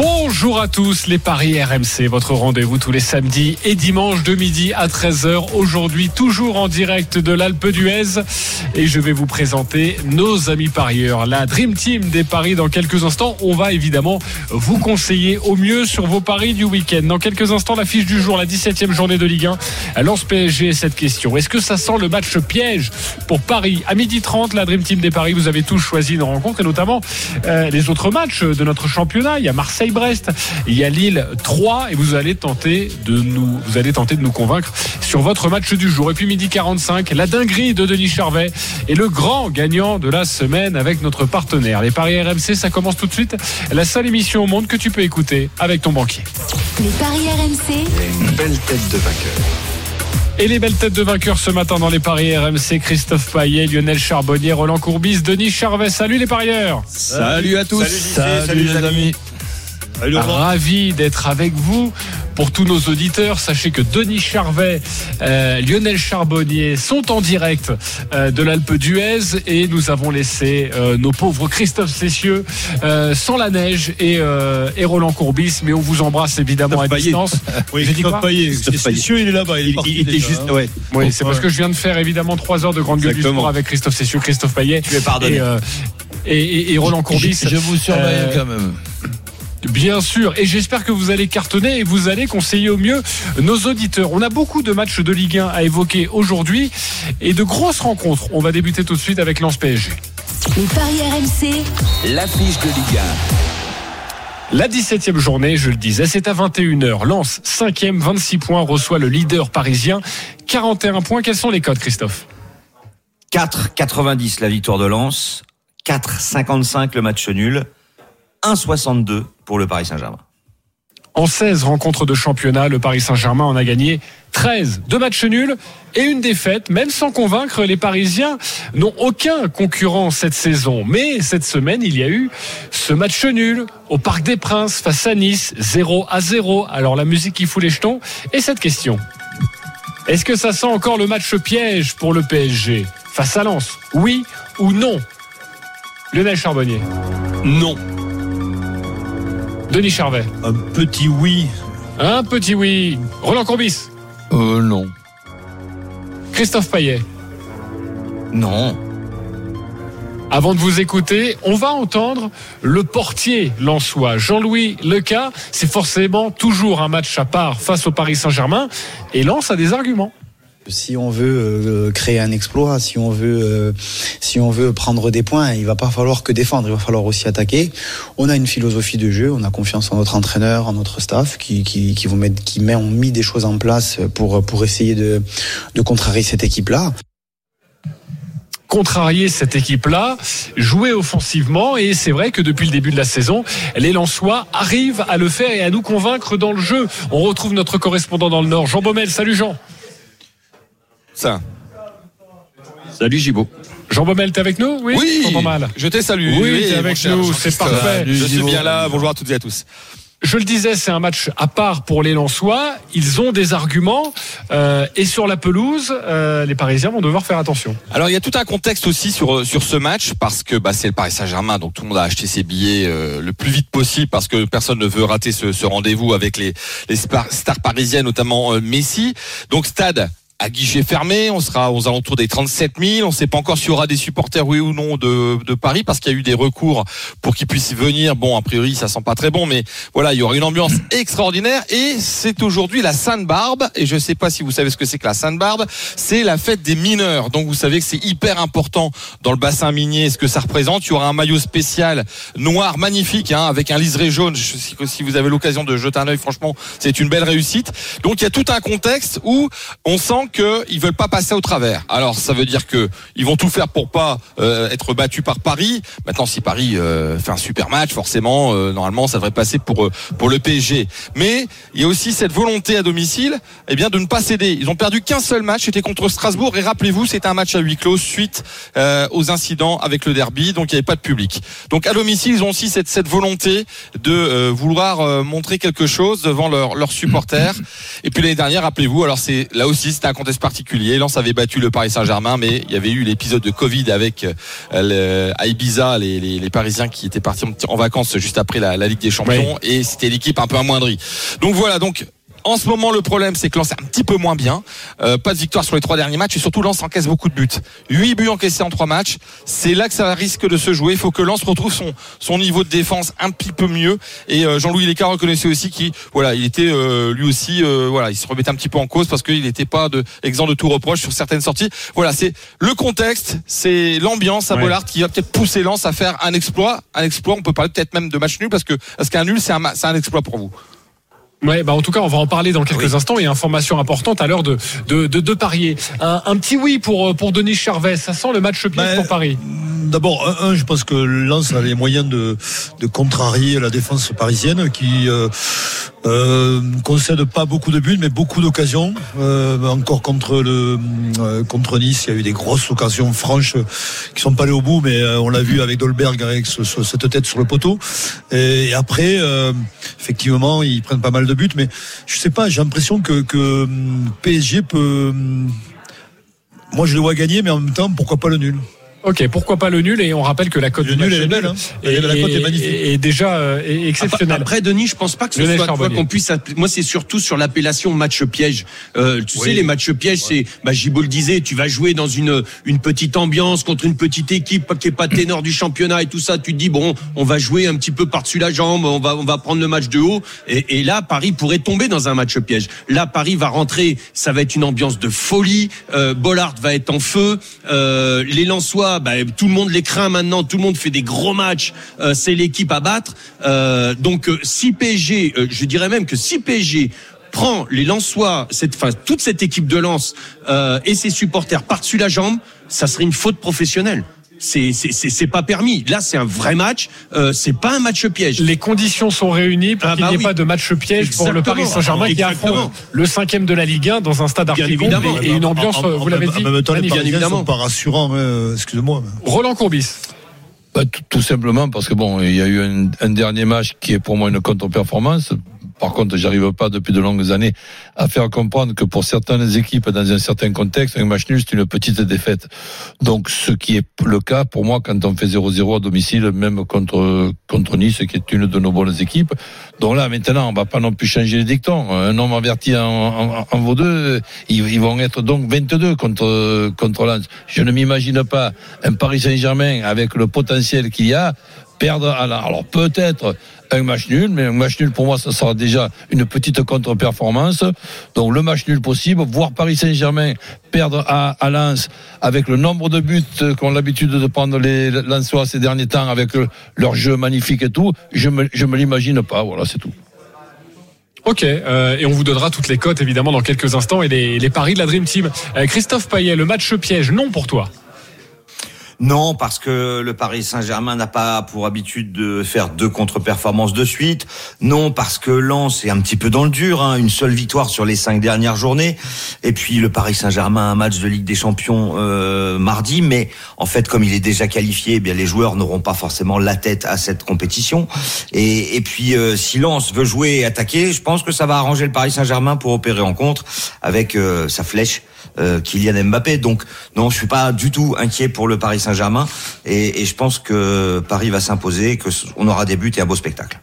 Bonjour à tous, les Paris RMC, votre rendez-vous tous les samedis et dimanches de midi à 13h. Aujourd'hui, toujours en direct de l'Alpe d'Huez. Et je vais vous présenter nos amis parieurs, la Dream Team des paris dans quelques instants. On va évidemment vous conseiller au mieux sur vos paris du week-end. Dans quelques instants, la fiche du jour, la 17e journée de Ligue 1, lance PSG cette question. Est-ce que ça sent le match piège pour Paris? À midi 30, la Dream Team des paris, vous avez tous choisi une rencontre et notamment euh, les autres matchs de notre championnat. Il y a Marseille brest Il y a Lille 3 et vous allez tenter de nous, vous allez tenter de nous convaincre sur votre match du jour. Et puis midi 45, la dinguerie de Denis Charvet et le grand gagnant de la semaine avec notre partenaire. Les paris RMC, ça commence tout de suite. La seule émission au monde que tu peux écouter avec ton banquier. Les paris RMC. une belle tête de vainqueur. Et les belles têtes de vainqueurs ce matin dans les paris RMC, Christophe Paillet, Lionel Charbonnier, Roland Courbis, Denis Charvet. Salut les parieurs. Salut, à tous. Salut, les amis. Ravi d'être avec vous. Pour tous nos auditeurs, sachez que Denis Charvet, euh, Lionel Charbonnier sont en direct euh, de l'Alpe d'Huez et nous avons laissé euh, nos pauvres Christophe Cessieux sans la neige et, et, Roland Courbis. Mais on vous embrasse évidemment à distance. oui, Christophe Payet. Cessieux, il est là-bas. Il, il, était juste. Hein. Ouais. Oui, c'est parce que je viens de faire évidemment trois heures de grande gueule du sport avec Christophe Cessieux, Christophe Payet. Tu es pardonné. Et, et, et, Roland Courbis. Je, je vous surveille quand même. Bien sûr, et j'espère que vous allez cartonner et vous allez conseiller au mieux nos auditeurs. On a beaucoup de matchs de Ligue 1 à évoquer aujourd'hui et de grosses rencontres. On va débuter tout de suite avec Lens PSG. Les paris RMC, l'affiche de Ligue 1. La 17e journée, je le disais, c'est à 21h. Lens, 5e, 26 points, reçoit le leader parisien, 41 points. Quels sont les codes, Christophe? 4,90 la victoire de Lens, 4,55 le match nul, 1,62 pour le Paris Saint-Germain. En 16 rencontres de championnat, le Paris Saint-Germain en a gagné 13. Deux matchs nuls et une défaite. Même sans convaincre, les Parisiens n'ont aucun concurrent cette saison. Mais cette semaine, il y a eu ce match nul au Parc des Princes face à Nice, 0 à 0. Alors la musique qui fout les jetons. Et cette question. Est-ce que ça sent encore le match piège pour le PSG face à Lens? Oui ou non? Lionel Charbonnier Non. Denis Charvet. Un petit oui. Un petit oui. Roland Courbis. Euh, non. Christophe Paillet. Non. Avant de vous écouter, on va entendre le portier lensois, Jean-Louis Leca. C'est forcément toujours un match à part face au Paris Saint-Germain et lance a des arguments si on veut euh, créer un exploit, si on veut, euh, si on veut prendre des points, il va pas falloir que défendre, il va falloir aussi attaquer. On a une philosophie de jeu, on a confiance en notre entraîneur, en notre staff, qui, qui, vont mettre, qui met, ont mis des choses en place pour, pour essayer de, de contrarier cette équipe-là contrarier cette équipe-là, jouer offensivement et c'est vrai que depuis le début de la saison, les Lensois arrivent à le faire et à nous convaincre dans le jeu. On retrouve notre correspondant dans le Nord, Jean Baumel. Salut Jean. Ça. Salut Gibo. Jean Baumel, t'es avec nous? Oui, oui mal. je t'ai salué. Oui, t'es avec nous, c'est parfait. Je suis bien là, bonjour à toutes et à tous. Je le disais, c'est un match à part pour les Lensois. Ils ont des arguments euh, et sur la pelouse, euh, les Parisiens vont devoir faire attention. Alors il y a tout un contexte aussi sur sur ce match parce que bah, c'est le Paris Saint-Germain, donc tout le monde a acheté ses billets euh, le plus vite possible parce que personne ne veut rater ce, ce rendez-vous avec les, les stars parisiennes, notamment euh, Messi. Donc stade à guichet fermé. On sera aux alentours des 37 000. On ne sait pas encore s'il y aura des supporters, oui ou non, de, de Paris, parce qu'il y a eu des recours pour qu'ils puissent venir. Bon, a priori, ça sent pas très bon, mais voilà, il y aura une ambiance extraordinaire. Et c'est aujourd'hui la Sainte-Barbe. Et je ne sais pas si vous savez ce que c'est que la Sainte-Barbe. C'est la fête des mineurs. Donc, vous savez que c'est hyper important dans le bassin minier, ce que ça représente. Il y aura un maillot spécial noir, magnifique, hein, avec un liseré jaune. Je sais que si vous avez l'occasion de jeter un œil, franchement, c'est une belle réussite. Donc, il y a tout un contexte où on sent qu'ils veulent pas passer au travers. Alors ça veut dire que ils vont tout faire pour pas euh, être battus par Paris. Maintenant, si Paris euh, fait un super match, forcément, euh, normalement, ça devrait passer pour euh, pour le PSG. Mais il y a aussi cette volonté à domicile, eh bien, de ne pas céder. Ils ont perdu qu'un seul match, c'était contre Strasbourg. Et rappelez-vous, c'était un match à huis clos suite euh, aux incidents avec le derby, donc il n'y avait pas de public. Donc à domicile, ils ont aussi cette cette volonté de euh, vouloir montrer quelque chose devant leurs leurs supporters. Et puis l'année dernière, rappelez-vous, alors c'est là aussi c'était un contexte particulier. Lens avait battu le Paris Saint-Germain, mais il y avait eu l'épisode de Covid avec euh, le, à Ibiza les, les, les, Parisiens qui étaient partis en, en vacances juste après la, la Ligue des Champions oui. et c'était l'équipe un peu amoindrie. Donc voilà, donc en ce moment, le problème, c'est que Lens est un petit peu moins bien. Euh, pas de victoire sur les trois derniers matchs et surtout Lens encaisse beaucoup de buts. Huit buts encaissés en trois matchs. C'est là que ça risque de se jouer. Il faut que Lens retrouve son son niveau de défense un petit peu mieux. Et euh, Jean-Louis Lécart reconnaissait aussi qu'il voilà, il était euh, lui aussi euh, voilà, il se remettait un petit peu en cause parce qu'il n'était pas de exempt de tout reproche sur certaines sorties. Voilà, c'est le contexte, c'est l'ambiance à ouais. Bollard qui va peut-être pousser Lens à faire un exploit. Un exploit, on peut parler peut-être même de match nul parce que parce qu'un nul, c'est un, c'est un exploit pour vous. Ouais, bah en tout cas, on va en parler dans quelques oui. instants. Et information importante à l'heure de, de, de, de parier. Un, un, petit oui pour, pour Denis Charvet. Ça sent le match piège bah, pour Paris. D'abord, un, je pense que Lens a les moyens de, de contrarier la défense parisienne qui euh, euh, concède pas beaucoup de buts, mais beaucoup d'occasions. Euh, encore contre le euh, contre Nice, il y a eu des grosses occasions franches qui sont pas allées au bout, mais euh, on l'a vu avec Dolberg avec ce, ce, cette tête sur le poteau. Et, et après, euh, effectivement, ils prennent pas mal de buts, mais je sais pas, j'ai l'impression que, que PSG peut. Moi, je le vois gagner, mais en même temps, pourquoi pas le nul? Ok, pourquoi pas le nul Et on rappelle que la cote du nul est belle. Hein. Et, la cote est magnifique. Et déjà euh, est exceptionnelle. Après, Denis, je pense pas que ce Lionel soit qu'on puisse. Moi, c'est surtout sur l'appellation match piège. Euh, tu oui. sais, les matchs pièges, ouais. c'est. Bah, Gibo le disait, tu vas jouer dans une une petite ambiance contre une petite équipe qui est pas ténor du championnat et tout ça. Tu te dis bon, on va jouer un petit peu par-dessus la jambe, on va on va prendre le match de haut. Et, et là, Paris pourrait tomber dans un match piège. Là, Paris va rentrer, ça va être une ambiance de folie. Euh, Bollard va être en feu. Euh, les Lensois bah, tout le monde les craint maintenant, tout le monde fait des gros matchs, euh, c'est l'équipe à battre. Euh, donc euh, si PSG, je dirais même que si PSG prend les Lensois, cette, enfin, toute cette équipe de Lens et ses supporters par-dessus la jambe, ça serait une faute professionnelle c'est c'est pas permis. Là, c'est un vrai match. Euh, c'est pas un match piège. Les conditions sont réunies pour ah qu'il n'y bah ait oui. pas de match piège Exactement. pour le Paris Saint-Germain qui affronte le cinquième de la Ligue 1 dans un stade archi et, et une ambiance, en, en, vous l'avez dit. En même temps, les bien évidemment. sont pas rassurants. Euh, Excusez-moi. Roland Courbis. Bah, tout, tout, simplement parce que bon, il y a eu un, un dernier match qui est pour moi une contre-performance par contre, j'arrive pas depuis de longues années à faire comprendre que pour certaines équipes, dans un certain contexte, un match nul, c'est une petite défaite. Donc, ce qui est le cas pour moi quand on fait 0-0 à domicile, même contre, contre Nice, qui est une de nos bonnes équipes. Donc là, maintenant, on va pas non plus changer les dictons. Un homme averti en, en, en vaut deux. Ils, vont être donc 22 contre, contre Lens. Je ne m'imagine pas un Paris Saint-Germain avec le potentiel qu'il y a perdre à la... Alors peut-être un match nul, mais un match nul pour moi, ça sera déjà une petite contre-performance. Donc le match nul possible, voir Paris Saint-Germain perdre à, à Lens avec le nombre de buts qu'ont l'habitude de prendre les Lensois ces derniers temps avec leur jeu magnifique et tout, je me, me l'imagine pas. Voilà, c'est tout. Ok, euh, et on vous donnera toutes les cotes évidemment dans quelques instants et les, les paris de la Dream Team. Euh, Christophe Payet, le match piège, non pour toi non, parce que le Paris Saint-Germain n'a pas pour habitude de faire deux contre-performances de suite. Non, parce que Lens est un petit peu dans le dur, hein, une seule victoire sur les cinq dernières journées. Et puis le Paris Saint-Germain a un match de Ligue des Champions euh, mardi, mais en fait, comme il est déjà qualifié, eh bien les joueurs n'auront pas forcément la tête à cette compétition. Et, et puis euh, si Lens veut jouer et attaquer, je pense que ça va arranger le Paris Saint-Germain pour opérer en contre avec euh, sa flèche euh, Kylian Mbappé. Donc non, je suis pas du tout inquiet pour le Paris Saint-Germain et, et, je pense que Paris va s'imposer, que on aura des buts et un beau spectacle.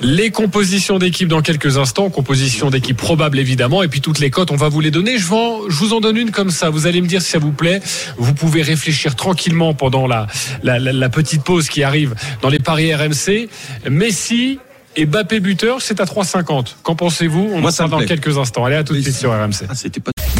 Les compositions d'équipe dans quelques instants, composition d'équipe probable évidemment, et puis toutes les cotes, on va vous les donner. Je, en, je, vous en donne une comme ça. Vous allez me dire si ça vous plaît. Vous pouvez réfléchir tranquillement pendant la, la, la, la petite pause qui arrive dans les paris RMC. Messi et Bappé buteur, c'est à 3,50. Qu'en pensez-vous? On Moi, ça dans quelques instants. Allez, à tout de suite sur RMC. Ah, c'était pas...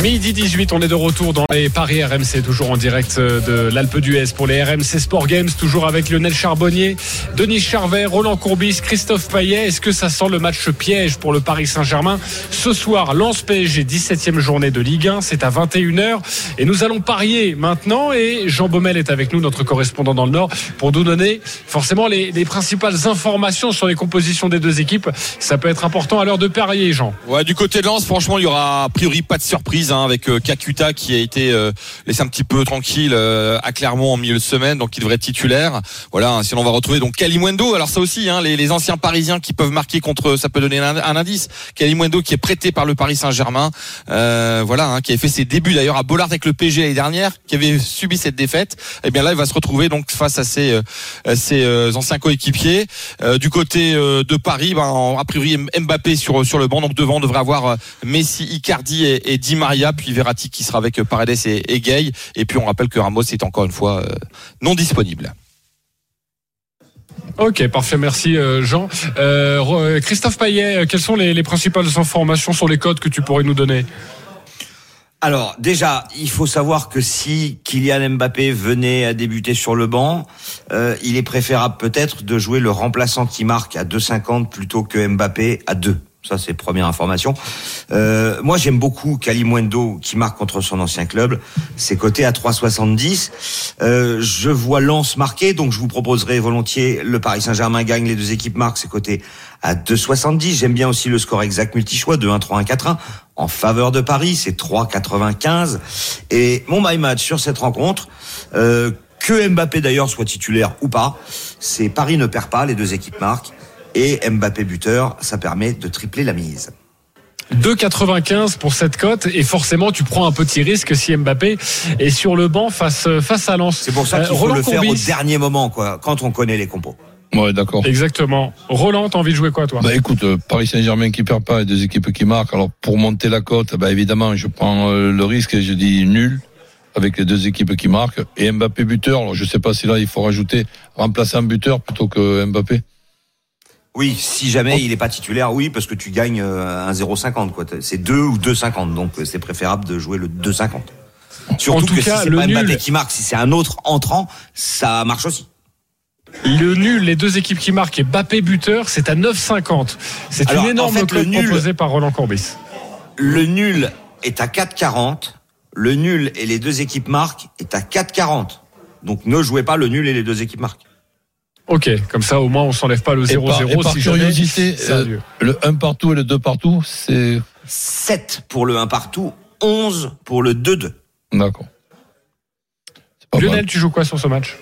Midi 18, on est de retour dans les Paris RMC, toujours en direct de l'Alpe d'Huez pour les RMC Sport Games, toujours avec Lionel Charbonnier, Denis Charvet, Roland Courbis, Christophe Payet. Est-ce que ça sent le match piège pour le Paris Saint-Germain Ce soir, lance PSG, 17e journée de Ligue 1, c'est à 21h. Et nous allons parier maintenant. Et Jean Baumel est avec nous, notre correspondant dans le Nord, pour nous donner forcément les, les principales informations sur les compositions des deux équipes. Ça peut être important à l'heure de parier, Jean. Ouais, du côté de Lens, franchement, il y aura a priori pas de surprise hein, avec euh, Kakuta qui a été euh, laissé un petit peu tranquille euh, à Clermont en milieu de semaine, donc il devrait être titulaire. Voilà, hein, si on va retrouver donc Kalimwendo. Alors ça aussi, hein, les, anciens Parisiens qui peuvent marquer contre, ça peut donner un, un indice. Kalimwendo qui est prêté par le Paris Saint-Germain, voilà, hein, qui avait fait ses débuts d'ailleurs à Bollard avec le PG l'année dernière, qui avait subi cette défaite. Et eh bien là, il va se retrouver donc face à ses, anciens coéquipiers. du côté de Paris, ben, a priori Mbappé sur le banc, donc devant devrait avoir Messi, Icardi et, et Di Maria, puis Verratti qui sera avec Paredes et, et Gay. Et puis on rappelle que Ramos est encore une fois euh, non Ok, parfait, merci euh, Jean. Euh, Christophe Payet, quelles sont les, les, principales informations sur les codes que tu pourrais nous donner? Alors déjà, il faut savoir que si Kylian Mbappé venait à débuter sur le banc, euh, il est préférable peut-être de jouer le remplaçant qui marque à 2,50 plutôt que Mbappé à 2. Ça, c'est première information. Euh, moi, j'aime beaucoup Kalimwendo qui marque contre son ancien club. C'est coté à 3,70. Euh, je vois Lens marquer, donc je vous proposerai volontiers le Paris Saint-Germain gagne, les deux équipes marquent, c'est coté à 2,70. J'aime bien aussi le score exact multi-choix de 1, 3, 1, 4, 1 en faveur de Paris, c'est 3,95. Et mon my match sur cette rencontre, euh, que Mbappé d'ailleurs soit titulaire ou pas, c'est Paris ne perd pas, les deux équipes marquent et Mbappé buteur, ça permet de tripler la mise. 2,95 pour cette cote et forcément tu prends un petit risque si Mbappé est sur le banc face face à Lens. C'est pour ça qu'il euh, faut le faire au dernier moment quoi, quand on connaît les compos. Ouais, d'accord. Exactement. Roland, t'as envie de jouer quoi, toi? Bah écoute, euh, Paris Saint-Germain qui perd pas et deux équipes qui marquent. Alors pour monter la cote, bah évidemment, je prends euh, le risque et je dis nul avec les deux équipes qui marquent et Mbappé buteur. Alors je sais pas si là il faut rajouter remplacer un buteur plutôt que Mbappé. Oui, si jamais il n'est pas titulaire, oui, parce que tu gagnes euh, un 0,50 quoi. C'est 2 ou 2,50, donc euh, c'est préférable de jouer le 2,50. Surtout que si c'est pas Mbappé qui marque, si c'est un autre entrant, ça marche aussi. Le nul, les deux équipes qui marquent et Mbappé buteur, c'est à 9,50. C'est une énorme en fait, nul, proposée par Roland Courbis. Le nul est à 4,40. Le nul et les deux équipes marquent est à 4,40. Donc ne jouez pas le nul et les deux équipes marquent. Ok, comme ça au moins on s'enlève pas le 0-0. Si curiosité, euh, le 1 partout et le 2 partout, c'est 7 pour le 1 partout, 11 pour le 2-2. D'accord. Lionel, tu joues quoi sur ce match?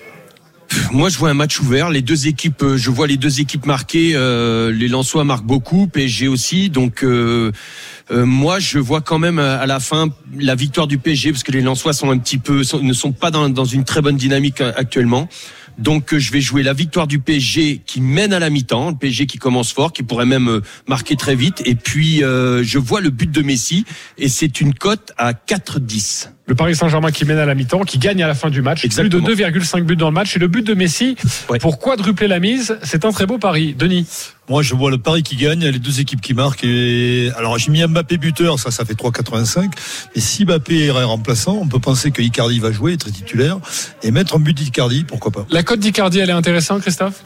Moi, je vois un match ouvert. Les deux équipes, euh, je vois les deux équipes marquées. Euh, les Lensois marquent beaucoup, PSG aussi. Donc, euh, euh, moi, je vois quand même à la fin la victoire du PSG parce que les Lensois sont un petit peu, ne sont pas dans, dans une très bonne dynamique actuellement. Donc euh, je vais jouer la victoire du PSG qui mène à la mi-temps, le PSG qui commence fort, qui pourrait même euh, marquer très vite. Et puis euh, je vois le but de Messi et c'est une cote à 4-10. Le Paris Saint-Germain qui mène à la mi-temps, qui gagne à la fin du match. Exactement. Plus de 2,5 buts dans le match. Et le but de Messi, pour quadrupler la mise, c'est un très beau pari. Denis moi, je vois le Paris qui gagne, les deux équipes qui marquent. Et... Alors, j'ai mis Mbappé buteur, ça, ça fait 3,85. Et si Mbappé est remplaçant, on peut penser que Icardi va jouer, être titulaire, et mettre un but d'Icardi, pourquoi pas. La cote d'Icardi, elle est intéressante, Christophe?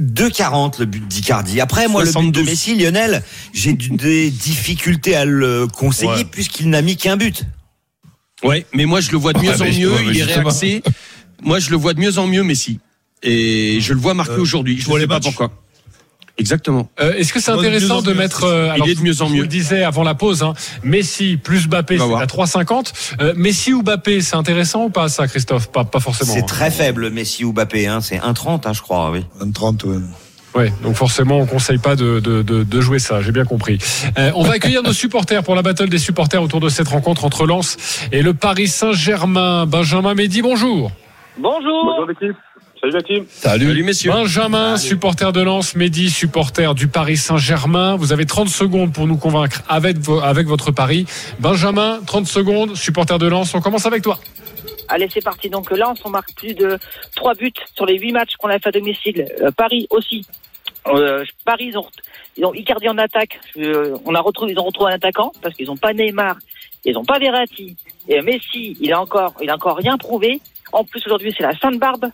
2,40 le but d'Icardi. Après, moi, le but de Messi, Lionel, j'ai des difficultés à le conseiller puisqu'il n'a mis qu'un but. Ouais, mais moi, je le vois de mieux en mieux. il est réaxé. Moi, je le vois de mieux en mieux, Messi. Et je le vois marquer euh, aujourd'hui. Je ne sais pas pourquoi. Exactement. Euh, Est-ce que c'est intéressant de, mettre euh, alors, Il est de mieux en mieux. Je le disais avant la pause, hein, Messi plus Mbappé, c'est à 3,50. Euh, Messi ou Mbappé, c'est intéressant ou pas ça, Christophe? Pas, pas forcément. C'est hein. très faible, Messi ou Mbappé. Hein. C'est 1,30, hein, je crois. Oui. 1,30. Ouais. Ouais, donc forcément, on conseille pas de, de, de, de jouer ça. J'ai bien compris. Euh, on va accueillir nos supporters pour la battle des supporters autour de cette rencontre entre Lens et le Paris Saint-Germain. Benjamin Mehdi, bonjour. Bonjour. Bonjour l'équipe. Salut la team. Salut. messieurs. Benjamin, supporter de Lens, Mehdi, supporter du Paris Saint-Germain. Vous avez 30 secondes pour nous convaincre avec, avec votre pari. Benjamin, 30 secondes, supporter de Lens. On commence avec toi. Allez, c'est parti. Donc Lens, on marque plus de 3 buts sur les 8 matchs qu'on a fait à domicile. Euh, Paris aussi. Euh, Paris, ils ont, ils ont Icardi en attaque. Euh, on a retrouvé, ils ont retrouvé un attaquant parce qu'ils n'ont pas Neymar Ils n'ont pas Verratti. Et Messi, il a encore, il a encore rien prouvé. En plus, aujourd'hui, c'est la Sainte-Barbe.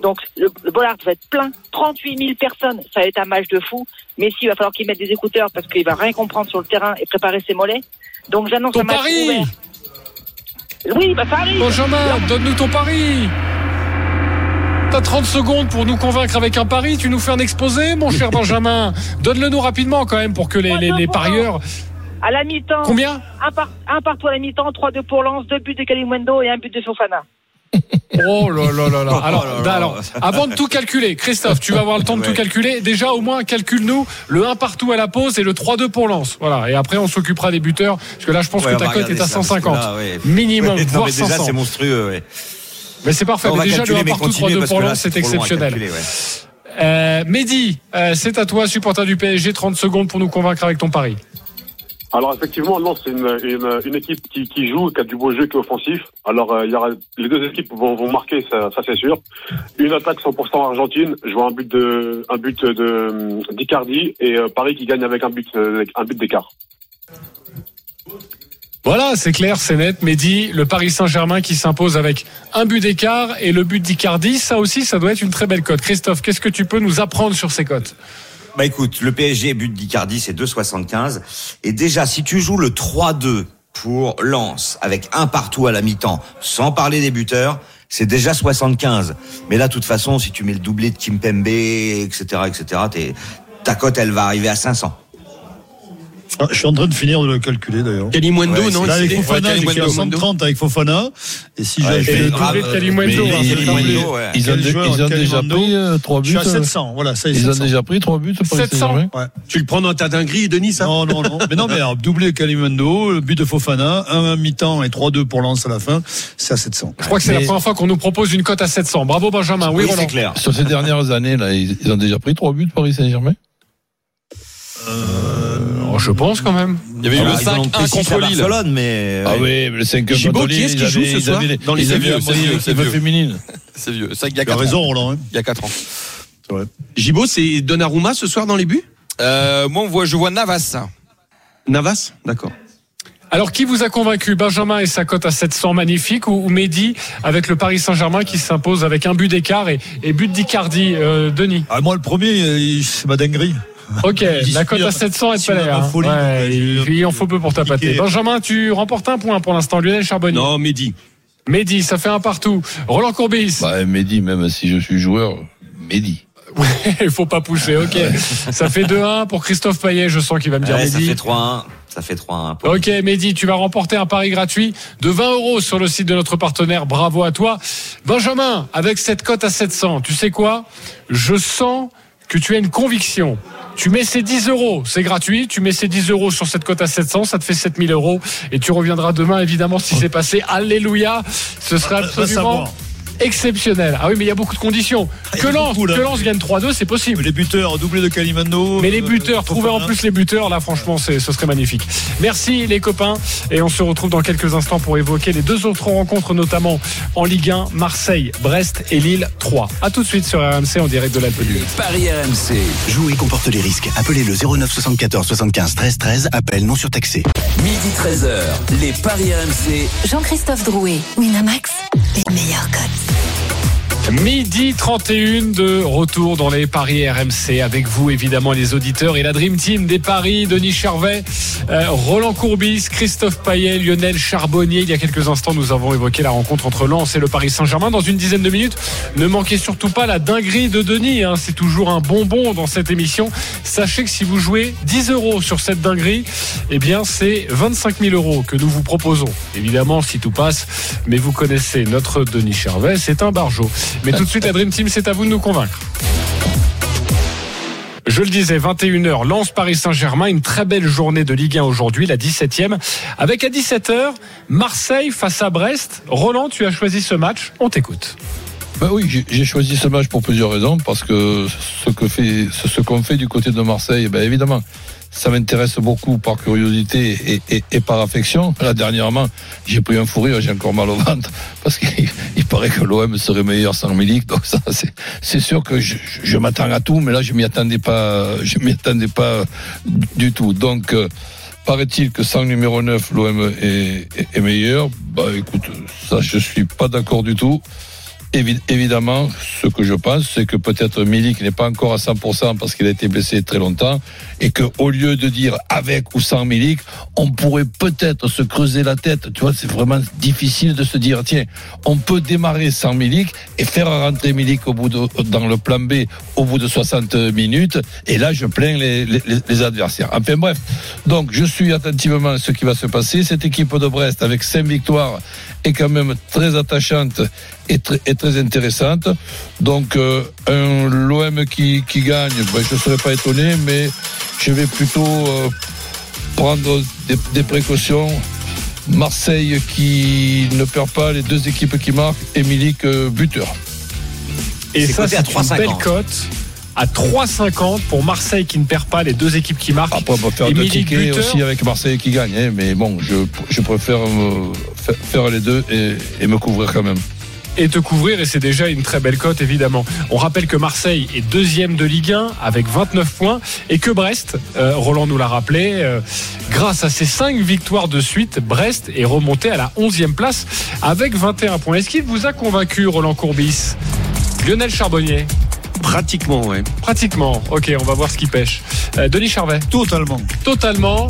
Donc, le, le Bollard va être plein. 38 000 personnes. Ça va être un match de fou. Messi, il va falloir qu'il mette des écouteurs parce qu'il va rien comprendre sur le terrain et préparer ses mollets. Donc, j'annonce un match ouvert. Oui, bah, ça arrive. Benjamin, donne-nous ton pari. T'as 30 secondes pour nous convaincre avec un pari. Tu nous fais un exposé, mon cher Benjamin. Donne-le nous rapidement quand même pour que les, les, les parieurs. À la mi-temps. Combien? Un, par, un partout à la mi-temps, 3-2 pour Lens, 2 buts de Kalimwendo et un but de Fofana. Oh là là là là. Alors, alors, avant de tout calculer, Christophe, tu vas avoir le temps de tout calculer. Déjà, au moins, calcule-nous le 1 partout à la pause et le 3-2 pour Lens. Voilà. Et après, on s'occupera des buteurs. Parce que là, je pense Ouais, que ta cote est à ça, parce que 150. là, ouais. Minimum, non, voire mais déjà, 500. c'est monstrueux, ouais. Mais c'est parfait. On Mais déjà, le calculer, 1 mais partout, continue, 3-2 parce pour là, Lens, c'est exceptionnel. Euh, Mehdi, euh, c'est à toi, supporter du PSG, 30 secondes pour nous convaincre avec ton pari. Alors effectivement, Lens c'est une, une, équipe qui, qui joue, qui a du beau jeu, qui est offensif. Alors euh, il y aura les deux équipes vont, vont marquer, ça, ça c'est sûr. Une attaque 100% argentine. Je vois un but de un but de d'Icardi et euh, Paris qui gagne avec un but euh, un but d'écart. Voilà, c'est clair, c'est net. Mehdi, le Paris Saint-Germain qui s'impose avec un but d'écart et le but d'Icardi, ça aussi, ça doit être une très belle cote. Christophe, qu'est-ce que tu peux nous apprendre sur ces cotes? Bah écoute, le PSG but d'Icardi c'est 2,75 et déjà si tu joues le 3-2 pour Lens avec un partout à la mi-temps, sans parler des buteurs, c'est déjà 75. Mais là, de toute façon, si tu mets le doublé de Kimpembe, etc., etc., ta cote elle va arriver à 500. Ah, Je suis en train de finir de le calculer d'ailleurs. Kalimundo, Ouais, non Là, avec c'est- Fofana, Ouais, Kalimundo. 130 avec Fofana. Et si j'ai le doublé de hein, ils- ont, ils ont déjà pris euh, trois Je buts. suis à euh, 700. Voilà, ça Ils ont 700. déjà pris trois buts. Paris 700. Saint-Germain. Ouais. Tu le prends dans ta dinguerie, Denis, ça? Non, non, non. Mais non, mais alors, doublé Kalimundo, le but de Fofana, un à mi-temps et 3-2 pour Lens à la fin, c'est à 700. Je crois que c'est la première fois qu'on nous propose une cote à 700. Bravo Benjamin. Oui, c'est clair. Sur ces dernières années, là, ils, ils ont déjà pris trois buts Paris Saint-Germain? Oh, je pense quand même. Il y avait eu Alors, le ils en ont 5-1 pris six contre à Lille. Barcelone, mais Ah oui, mais le 5 Gibaud, contre qui Lille, qui joue ce soir dans les vieux, c'est vieux, c'est vieux. féminine. C'est vieux. Ça, il y a Tu as 4 raison, ans. Roland. hein. Il y a 4 ans. Gibaud, c'est Donnarumma ce soir dans les buts? Euh, moi, on voit, je vois Navas. Navas D'accord. Alors, qui vous a convaincu Benjamin et sa cote à 700 magnifique ou, ou Mehdi avec le Paris Saint-Germain qui s'impose avec un but d'écart et, et but d'Icardi, euh, Denis? Ah, moi, le premier, euh, c'est ma dinguerie. Ok, la cote à 700 est pas l'air. hein. ouais, il, en faut peu pour ta pâté. Piqué. Benjamin, tu remportes un point pour l'instant. Lionel Charbonnier. Non, Mehdi. Mehdi, ça fait un partout. Roland Courbis. Bah, Mehdi, même si je suis joueur, Mehdi. Il faut pas pousser, ok. ça fait 2-1 pour Christophe Payet. Je sens qu'il va me dire Ouais, ça Mehdi. fait 3-1. Ça fait 3-1. pour- Ok, Mehdi, tu vas remporter un pari gratuit de 20 euros sur le site de notre partenaire. Bravo à toi. Benjamin, avec cette cote à 700, tu sais quoi? Je sens que tu as une conviction. Tu mets ces 10 euros, c'est gratuit. Tu mets ces 10 euros sur cette cote à 700, ça te fait 7000 euros. Et tu reviendras demain, évidemment, si c'est passé. Alléluia. Ce sera absolument. Exceptionnel. Ah oui, mais il y a beaucoup de conditions. Y Que Lens, beaucoup, là. que Lens gagne 3-2, c'est possible. Les buteurs, doublé de Kalimando. Mais les euh, buteurs, trouver en plus les buteurs, là franchement, c'est, ce serait magnifique. Merci les copains, et on se retrouve dans quelques instants pour évoquer les deux autres rencontres, notamment en Ligue 1, Marseille, Brest et Lille 3. À tout de suite sur RMC en direct de l'Alpe d'Huez. Paris RMC. Jouer comporte les risques. Appelez le 09 74 75 13 13. Appel non surtaxé. Midi 13h. Les Paris RMC. Jean-Christophe Drouet, Winamax, les meilleurs cotes. Midi 31 de retour dans les Paris RMC avec vous évidemment les auditeurs et la Dream Team des Paris, Denis Charvet, euh, Roland Courbis, Christophe Payet, Lionel Charbonnier. Il y a quelques instants nous avons évoqué la rencontre entre Lens et le Paris Saint-Germain. Dans une dizaine de minutes, ne manquez surtout pas la dinguerie de Denis. hein. C'est toujours un bonbon dans cette émission. Sachez que si vous jouez 10 euros sur cette dinguerie, eh bien c'est 25 000 euros que nous vous proposons. Évidemment si tout passe, mais vous connaissez notre Denis Charvet, c'est un barjot. Mais tout de suite, la Dream Team, c'est à vous de nous convaincre. Je le disais, 21h, lance Paris Saint-Germain, une très belle journée de Ligue 1 aujourd'hui, la 17e, avec à 17h, Marseille face à Brest. Roland, tu as choisi ce match, on t'écoute. Bah oui, j'ai- choisi ce match pour plusieurs raisons, parce que ce que fait, ce qu'on fait du côté de Marseille, ben évidemment, ça m'intéresse beaucoup par curiosité et, par affection. Là, dernièrement, j'ai pris un fou rire, j'ai encore mal au ventre, parce qu'il il paraît que l'OM serait meilleur sans Milik, donc ça, c'est, sûr que je, m'attends à tout, mais là, je m'y attendais pas, je m'y attendais pas du tout. Donc, euh, paraît-il que sans le numéro 9, l'OM est, est- est meilleur. Bah écoute, ça je suis pas d'accord du tout. Évi- évidemment, ce que je pense, c'est que peut-être Milik n'est pas encore à 100% parce qu'il a été blessé très longtemps et que au lieu de dire avec ou sans Milik, on pourrait peut-être se creuser la tête. Tu vois, c'est vraiment difficile de se dire tiens, on peut démarrer sans Milik et faire rentrer Milik au bout de, dans le plan B au bout de 60 minutes. Et là, je plains les, les, adversaires. Enfin bref, donc je suis attentivement ce qui va se passer. Cette équipe de Brest avec 5 victoires est quand même très attachante et très, et très intéressante. Donc euh, un l'OM qui, qui gagne, ben, je ne serais pas étonné, mais je vais plutôt euh, prendre des, des précautions. Marseille qui ne perd pas, les deux équipes qui marquent, et Milik euh, buteur. Et ça, c'est une 3,50. belle cote. À 3,50 pour Marseille qui ne perd pas les deux équipes qui marquent. Après, on va faire Et deux Milik tickets buteur. aussi avec Marseille qui gagne, hein, mais bon, je, je préfère me faire les deux et, et me couvrir quand même. Et te couvrir et c'est déjà une très belle cote évidemment. On rappelle que Marseille est deuxième de Ligue 1 avec 29 points et que Brest, euh, Roland nous l'a rappelé, euh, grâce à ses 5 victoires de suite, Brest est remonté à la 11e place avec 21 points. Est-ce qu'il vous a convaincu Roland Courbis? Lionel Charbonnier Pratiquement, ouais. Pratiquement. Ok, on va voir ce qui pêche. Euh, Denis Charvet Totalement. Totalement.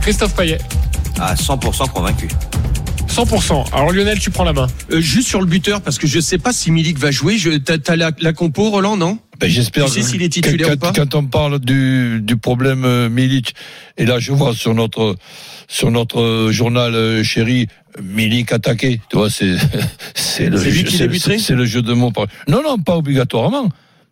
Christophe Payet À 100% convaincu. 100%. Alors Lionel, tu prends la main. Euh, juste sur le buteur, parce que je sais pas si Milik va jouer. Je, t'as, t'as la, la compo, Roland, non? Ben, J'espère Tu sais que- s'il est titulaire quand, ou pas? quand on parle du, du problème euh, Milik, et là je vois sur notre sur notre euh, journal euh, chéri Milik attaqué, tu vois c'est c'est le C'est lui jeu- qui c'est- le jeu de mots. Non non pas obligatoirement.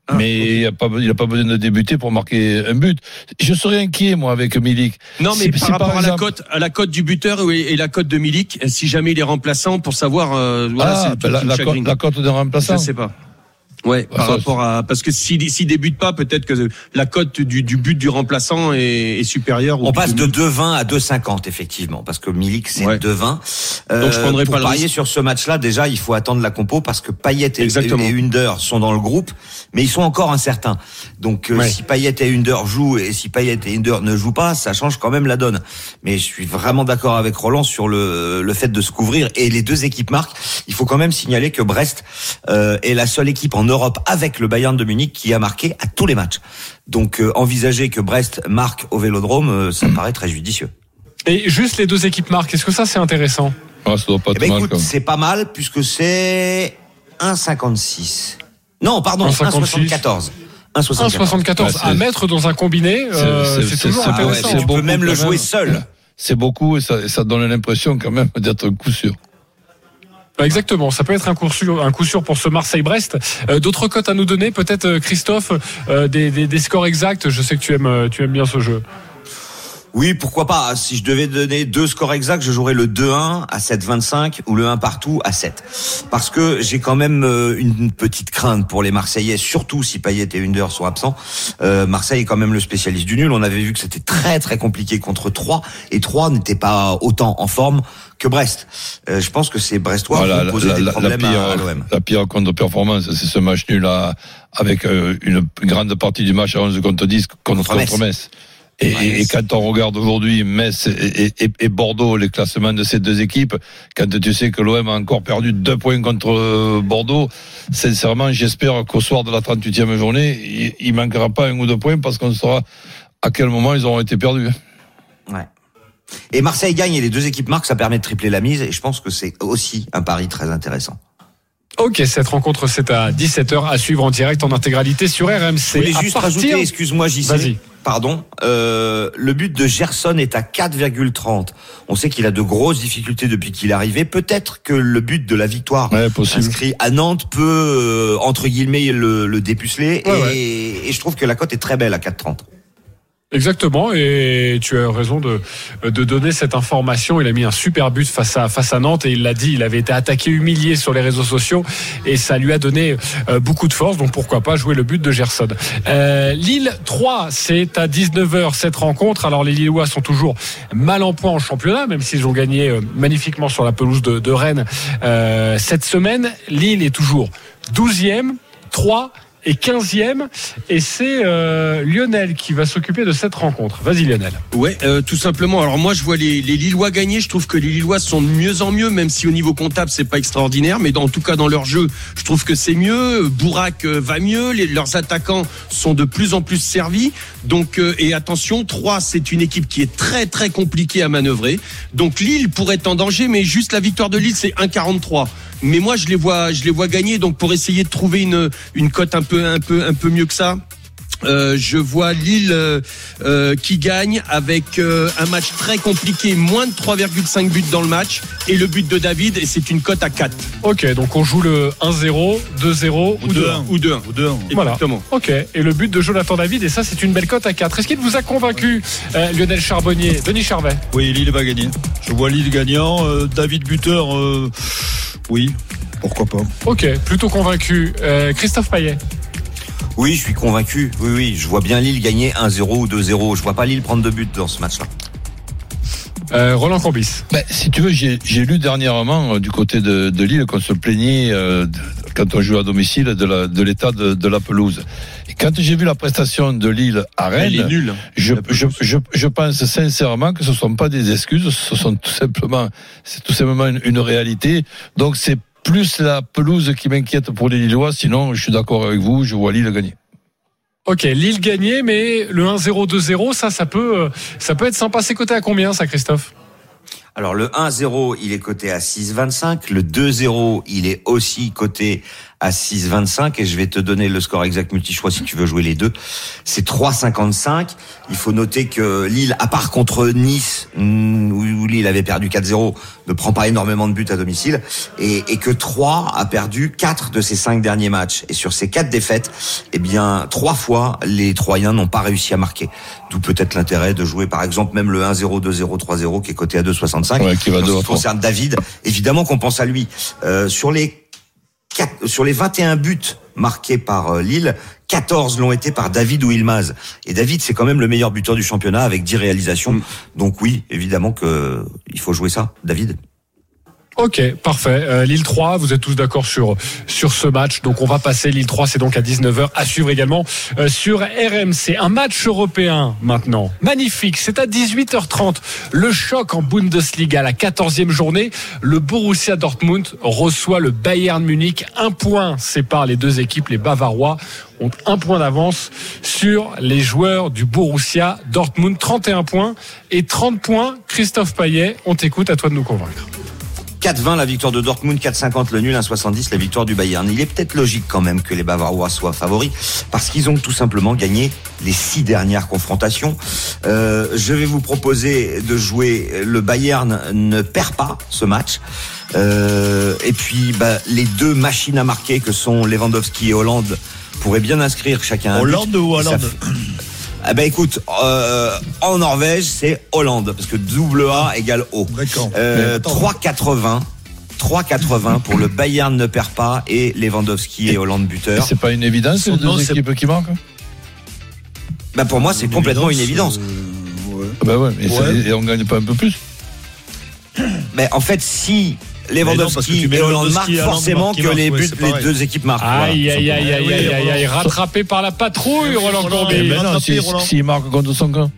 Ah, mais il a pas il a pas besoin de débuter pour marquer un but. Je serais inquiet moi avec Milik. Non, mais par rapport à la cote, à la cote du buteur et, et la cote de Milik, si jamais il est remplaçant, pour savoir, euh, voilà, Ah, truc la, la, cote- la cote d'un remplaçant. Je sais pas. Ouais, Bah, par rapport à parce que s'il s'il débute pas, peut-être que la cote du, du but du remplaçant est, est supérieure. On passe de Milik. 2,20 à 2,50 effectivement, parce que Milik c'est Ouais. 2,20. Donc, je prendrai pour pas le parier risque. sur ce match-là, déjà il faut attendre la compo parce que Payet et, Exactement. et Under sont dans le groupe, mais ils sont encore incertains. Donc euh, Ouais. si Payet et Under jouent et si Payet et Under ne jouent pas, ça change quand même la donne. Mais je suis vraiment d'accord avec Roland sur le, le fait de se couvrir et les deux équipes marquent. Il faut quand même signaler que Brest euh, est la seule équipe en Europe avec le Bayern de Munich qui a marqué à tous les matchs. Donc euh, envisager que Brest marque au Vélodrome, euh, ça me paraît très judicieux. Et juste les deux équipes marquent. Est-ce que ça c'est intéressant Ah, ça doit pas Eh être ben mal écoute, c'est pas mal puisque c'est 1,56. Non, pardon, 1,56. 1,74. 1,74. 1,74 Ouais, c'est- à mettre dans un combiné, euh, C'est- toujours Ah ouais, intéressant. tu peux beaucoup même le jouer même. seul. C'est beaucoup et ça, et ça donne l'impression quand même d'être un coup sûr. Bah, Exactement, ça peut être un coup sûr, un coup sûr pour ce Marseille-Brest. Euh, D'autres cotes à nous donner, peut-être euh, Christophe, euh, des, des- des scores exacts. Je sais que tu aimes, euh, tu aimes bien ce jeu. Oui, pourquoi pas. Si je devais donner deux scores exacts, je jouerais le 2-1 à 7,25 ou le 1 partout à 7. Parce que j'ai quand même euh, une petite crainte pour les Marseillais, surtout si Payet et Under sont absents. Euh, Marseille est quand même le spécialiste du nul. On avait vu que c'était très très compliqué contre 3 et 3 n'était pas autant en forme que Brest. Euh, je pense que ces Brestois Voilà, vont poser la, des la- la problèmes pire, à, à l'OM. la pire contre-performance, c'est ce match nul à- avec euh, une grande partie du match à 11 contre 10 contre, Contre Metz. contre Metz. Et, Ouais, et- et Metz. quand on regarde aujourd'hui Metz et, et- et Bordeaux, les classements de ces deux équipes, quand tu sais que l'OM a encore perdu deux points contre euh, Bordeaux, sincèrement, j'espère qu'au soir de la 38e journée, il, il manquera pas un ou deux points parce qu'on saura à quel moment ils auront été perdus. Ouais. Et Marseille gagne et les deux équipes marquent, ça permet de tripler la mise et je pense que c'est aussi un pari très intéressant. Ok, cette rencontre c'est à 17h à suivre en direct en intégralité sur RMC. Je voulais À juste partir- rajouter, excuse-moi JC, Vas-y. Pardon, euh, le but de Gerson est à 4,30. On sait qu'il a de grosses difficultés depuis qu'il est arrivé. Peut-être que le but de la victoire Ouais, inscrit à Nantes peut, euh, entre guillemets, le, le dépuceler. Ouais, et, ouais. et je trouve que la cote est très belle à 4,30. Exactement, et tu as raison de, de donner cette information. Il a mis un super but face à, face à Nantes et il l'a dit, il avait été attaqué, humilié sur les réseaux sociaux et ça lui a donné euh, beaucoup de force. Donc pourquoi pas jouer le but de Gerson. Euh, Lille 3, c'est à 19h cette rencontre. Alors les Lillois sont toujours mal en point en championnat, même s'ils ont gagné euh, magnifiquement sur la pelouse de, de Rennes euh, cette semaine. Lille est toujours 12e, 3 est 15e et c'est euh, Lionel qui va s'occuper de cette rencontre. Vas-y Lionel. Ouais, euh, tout simplement. Alors moi je vois les, les Lillois gagner. Je trouve que les Lillois sont de mieux en mieux, même si au niveau comptable c'est pas extraordinaire, mais dans, en tout cas dans leur jeu, je trouve que c'est mieux. Bourak euh, va mieux. Les, leurs attaquants sont de plus en plus servis. Donc et attention, 3 c'est une équipe qui est très très compliquée à manœuvrer. Donc Lille pourrait être en danger, mais juste la victoire de Lille c'est 1,43 mais moi je les vois je les vois gagner donc pour essayer de trouver une une cote un peu un peu un peu mieux que ça euh, je vois Lille euh, euh, qui gagne avec euh, un match très compliqué, moins de 3,5 buts dans le match et le but de David et c'est une cote à 4. Ok, donc on joue le 1-0, 2-0 ou 2-1. Ou 2-1. Ou deux. Voilà. Exactement. Ok, et le but de Jonathan David, et ça c'est une belle cote à 4. Est-ce qu'il vous a convaincu, euh, Lionel Charbonnier? Denis Charvet Oui, Lille va gagner. Je vois Lille gagnant. Euh, David buteur, euh, oui, pourquoi pas. Ok, plutôt convaincu. Euh, Christophe Payet Oui, je suis convaincu. Oui, oui, je vois bien Lille gagner 1-0 ou 2-0. Je vois pas Lille prendre deux buts dans ce match-là. Euh, Roland Corbis Ben, si tu veux, j'ai j'ai lu dernièrement euh, du côté de, de Lille qu'on se plaignait euh, de- quand on joue à domicile de la- de l'état de, de la pelouse. Et quand j'ai vu la prestation de Lille à Rennes, Elle est nulle. je, je, je, je pense sincèrement que ce ne sont pas des excuses, ce sont tout simplement, c'est tout simplement une, une réalité. Donc c'est plus la pelouse qui m'inquiète pour les Lillois. Sinon, je suis d'accord avec vous, je vois Lille gagner. Ok, Lille gagné, mais le 1-0, 2-0, ça, ça peut, euh, ça peut être sympa. C'est coté à combien, ça, Christophe? Alors le 1-0, il est coté à 6,25. Le 2-0, il est aussi coté à 6,25. Et je vais te donner le score exact multi-choix si tu veux jouer les deux. C'est 3,55. Il faut noter que Lille, à part contre Nice, mm, où Lille avait perdu 4-0, ne prend pas énormément de buts à domicile. Et, et que 3 a perdu 4 de ses 5 derniers matchs. Et sur ces 4 défaites, eh bien, trois fois, les Troyens n'ont pas réussi à marquer. D'où peut-être l'intérêt de jouer, par exemple, même le 1-0, 2-0, 3-0, qui est coté à 2,65. Ouais, qui va En ce qui concerne David, évidemment qu'on pense à lui. Euh, sur les sur les 21 buts marqués par euh, Lille, 14 l'ont été par David ou Ilmaz. Et David, c'est quand même le meilleur buteur du championnat avec 10 réalisations. Mm. Donc oui, évidemment que il faut jouer ça, David. Ok, parfait. Euh, Lille 3, vous êtes tous d'accord sur sur ce match. Donc on va passer. Lille 3, c'est donc à 19h. À suivre également euh, sur RMC. Un match européen maintenant. Magnifique. C'est à 18h30. Le choc en Bundesliga, la 14e journée. Le Borussia Dortmund reçoit le Bayern Munich. Un point sépare les deux équipes. Les Bavarois ont un point d'avance sur les joueurs du Borussia Dortmund. 31 points et 30 points. Christophe Payet, on t'écoute. À toi de nous convaincre. 4-20 la victoire de Dortmund, 4-50 le nul, 1-70 la victoire du Bayern. Il est peut-être logique quand même que les Bavarois soient favoris parce qu'ils ont tout simplement gagné les six dernières confrontations. Euh, je vais vous proposer de jouer le Bayern ne perd pas ce match. Euh, et puis bah, les deux machines à marquer que sont Lewandowski et Hollande pourraient bien inscrire chacun. un but. Hollande ou Hollande ah ben écoute, euh, en Norvège c'est Hollande parce que double A égale O. D'accord. Euh, 3,80. 3,80 pour le Bayern ne perd pas et Lewandowski et Hollande Et buteur. C'est pas une évidence, les Non, deux c'est- équipes qui marquent Bah pour moi c'est complètement une évidence. euh, ouais. Ah Ben ouais, mais Ouais. et on gagne pas un peu plus Mais en fait si Lewandowski et Hollande marquent forcément que les buts les deux équipes marquent. Aïe, aïe, aïe, aïe, aïe, aïe, aïe, rattrapé par la patrouille, Roland. Courbet. S'il marque contre son camp.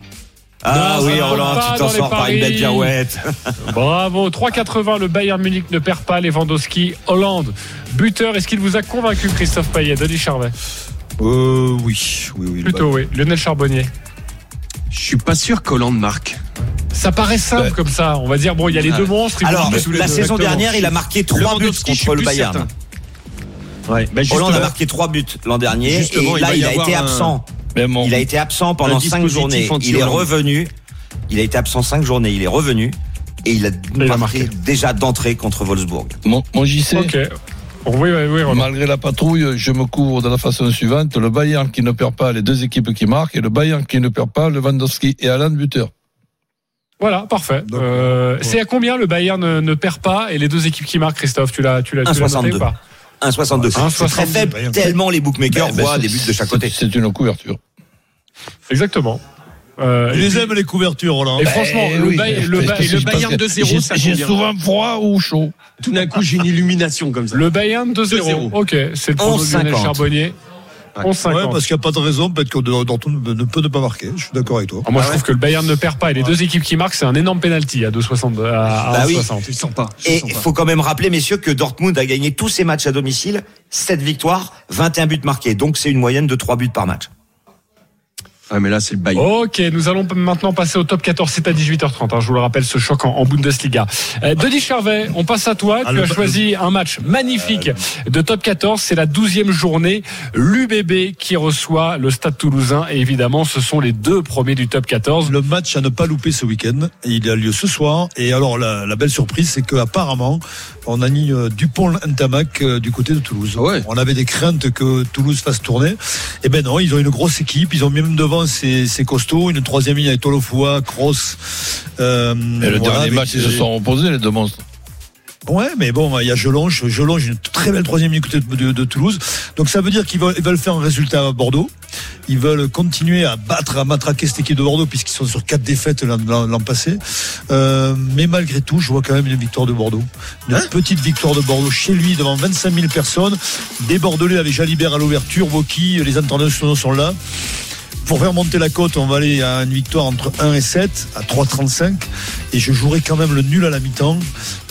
Ah Non, oui Roland, tu t'en sors par une belle pirouette. Bravo, 3,80, le Bayern Munich ne perd pas, Lewandowski, Hollande. Buteur, est-ce qu'il vous a convaincu, Christophe Payet, Denis Charvet? Euh, oui, oui, oui. Plutôt, oui. Lionel Charbonnier. Je suis pas sûr qu'Hollande marque. Ça paraît simple Ouais. comme ça. On va dire, bon, il y a les deux monstres. Alors la saison dernière il a marqué trois buts contre le Bayern. certain. Ouais, Hollande a justement. marqué trois buts l'an dernier Justement, et là il a été un- absent. Il a été absent pendant Un cinq dispositif journées. Il est revenu. Il a été absent cinq journées. Il est revenu et il a a marqué, marqué. déjà d'entrée contre Wolfsburg. Mon, mon JC. Oui, oui, oui, Roland. malgré la patrouille, je me couvre de la façon suivante. Le Bayern qui ne perd pas les deux équipes qui marquent et le Bayern qui ne perd pas Lewandowski et Alan buteur. Voilà, parfait. Euh, ouais. C'est à combien le Bayern ne, ne perd pas et les deux équipes qui marquent, Christophe Tu l'as, tu l'as, noté 1,62. ou pas? 1,62. C'est 1,62, très faible tellement les bookmakers Ben, ben, voient des buts de chaque côté. C'est une couverture. Exactement. Euh, Il et les aime les couvertures, Roland. Et franchement, Eh le, oui, le, je Bayern que 2-0, j'ai- ça J'ai souvent froid ou chaud. Tout d'un coup, j'ai une illumination comme ça. le Bayern 2-0. 2-0. Ok, c'est le prono de Lionel 11,50. Charbonnier. 11,50. Ouais, parce qu'il n'y a pas de raison, peut-être que Dortmund ne peut ne pas marquer. Je suis d'accord avec toi. Ah, moi, je trouve que le Bayern ne perd pas. Et les deux équipes qui marquent, c'est un énorme penalty à 2,60. À, Bah oui. 1,60. Je sens pas. je Et il faut quand même rappeler, messieurs, que Dortmund a gagné tous ses matchs à domicile, 7 victoires, 21 buts marqués. Donc c'est une moyenne de 3 buts par match. Ah, mais là, c'est le Bayern. Ok, nous allons maintenant passer au top 14. C'est à 18h30. hein, je vous le rappelle, ce choc en, en Bundesliga. Euh, Denis Charvet, on passe à toi. Ah, tu le- as choisi un match magnifique de top 14. C'est la 12e journée. L'UBB qui reçoit le Stade Toulousain. Et évidemment, ce sont les deux premiers du top 14. Le match à ne pas louper ce week-end. Il a lieu ce soir. Et alors, la, la belle surprise, c'est qu'apparemment, on a mis euh, Dupont-Ntamak euh, du côté de Toulouse. Ouais. On avait des craintes que Toulouse fasse tourner. Et ben non, ils ont une grosse équipe. Ils ont même devant ces, ces costauds. Une troisième ligne avec Tolofua, Kroos. Euh, Et le voilà, dernier match, ils se sont reposés, les deux monstres. Ouais, mais bon, il y a Jelonge. Jelonge, une très belle troisième ligne de, de- de Toulouse. Donc ça veut dire qu'ils veulent, faire un résultat à Bordeaux. Ils veulent continuer à battre, à matraquer cette équipe de Bordeaux puisqu'ils sont sur quatre défaites l'an- passé. Euh, mais malgré tout, je vois quand même une victoire de Bordeaux. Une petite victoire de Bordeaux chez lui devant 25 000 personnes. Des Bordelais avec Jalibert à l'ouverture, Woki, les internationaux sont là. Pour faire monter la cote, on va aller à une victoire entre 1 et 7, à 3,35. Et je jouerai quand même le nul à la mi-temps.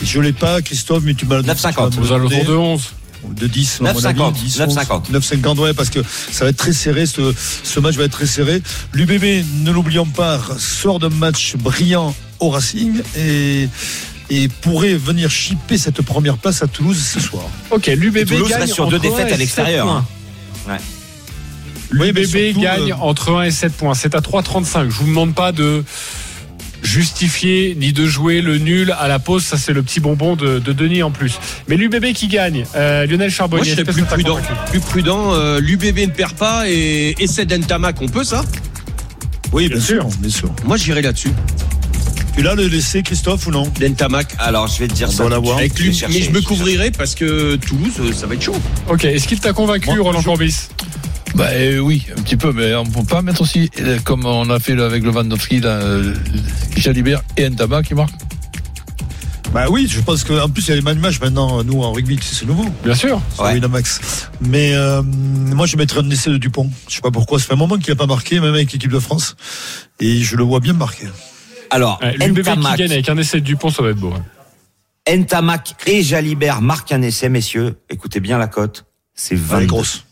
Et je l'ai pas, Christophe, mais tu m'as 9,50. tu Aux m'as alentours donné. de 11. De 10, à mon 9,50, avis, 10, 9,50. 9,50, ouais, parce que ça va être très serré, ce, ce match va être très serré. L'UBB, ne l'oublions pas, sort d'un match brillant au Racing et, et pourrait venir chipper cette première place à Toulouse ce soir. Ok, l'UBB gagne sur deux défaites à l'extérieur. hein. Ouais. L'UBB surtout, gagne euh, entre 1 et 7 points. C'est à 3,35. Je vous demande pas de justifier ni de jouer le nul à la pause. Ça, c'est le petit bonbon de, de Denis en plus. Mais l'UBB qui gagne, euh, Lionel Moi, Charbonnier. je serais est-ce que plus prudent. Plus prudent. euh, L'UBB ne perd pas et essaie d'Entamac. On peut ça? Oui, Bien bien, sûr. sûr. bien sûr. Moi, j'irai là-dessus. Tu l'as le laissé, Christophe, ou non? D'Entamac. Alors je vais te dire On ça. Avec Je mais je me couvrirai parce que Toulouse, euh, ça va être chaud. Ok, est-ce qu'il t'a convaincu, Moi, Roland je- Courbis? Bah euh, oui, un petit peu, mais on peut pas mettre aussi, euh, comme on a fait avec le Vandowski, là, euh, Jalibert et Ntaba qui marquent. Bah oui, je pense qu'en plus, il y a les man match maintenant, nous, en rugby, c'est nouveau. Bien sûr. Ouais. Winamax. Mais euh, moi, je mettrais un essai de Dupont. Je sais pas pourquoi. Ça fait un moment qu'il n'a pas marqué, même avec l'équipe de France. Et je le vois bien marquer. Alors, Ouais, L'UBB qui gagne avec un essai de Dupont, ça va être beau. hein. Ntamak et Jalibert marquent un essai, messieurs. Écoutez bien la cote. C'est Elle 22. est grosse.